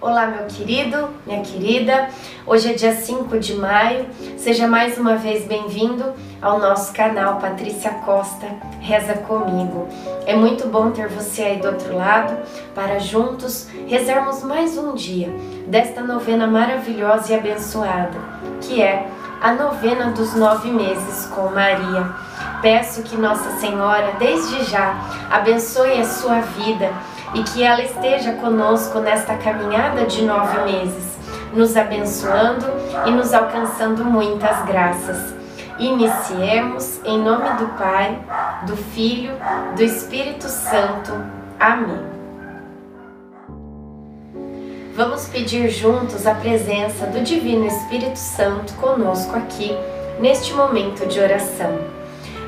Olá, meu querido, minha querida. Hoje é dia 5 de maio. Seja mais uma vez bem-vindo ao nosso canal Patrícia Costa Reza Comigo. É muito bom ter você aí do outro lado para juntos rezarmos mais um dia desta novena maravilhosa e abençoada, que é a novena dos nove meses com Maria. Peço que Nossa Senhora, desde já, abençoe a sua vida e que ela esteja conosco nesta caminhada de nove meses, nos abençoando e nos alcançando muitas graças. Iniciemos em nome do Pai, do Filho, do Espírito Santo. Amém. Vamos pedir juntos a presença do Divino Espírito Santo conosco aqui, neste momento de oração.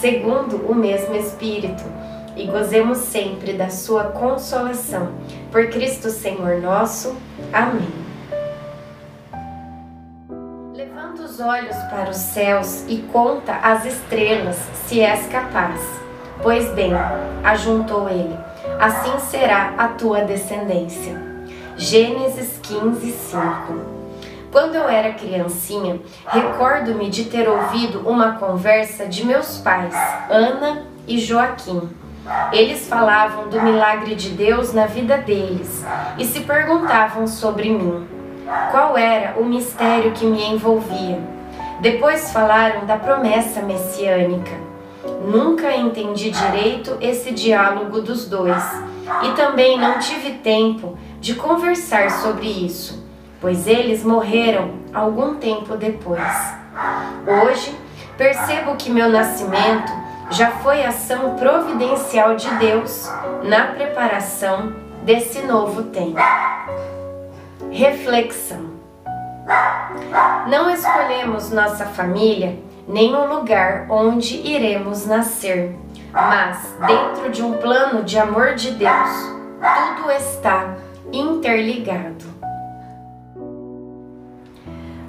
segundo o mesmo Espírito, e gozemos sempre da sua consolação. Por Cristo Senhor nosso. Amém. Levanta os olhos para os céus e conta as estrelas, se és capaz. Pois bem, ajuntou ele, assim será a tua descendência. Gênesis 15, 5 quando eu era criancinha, recordo-me de ter ouvido uma conversa de meus pais, Ana e Joaquim. Eles falavam do milagre de Deus na vida deles e se perguntavam sobre mim. Qual era o mistério que me envolvia? Depois falaram da promessa messiânica. Nunca entendi direito esse diálogo dos dois e também não tive tempo de conversar sobre isso pois eles morreram algum tempo depois. Hoje, percebo que meu nascimento já foi ação providencial de Deus na preparação desse novo tempo. Reflexão: Não escolhemos nossa família nem o lugar onde iremos nascer, mas dentro de um plano de amor de Deus, tudo está interligado.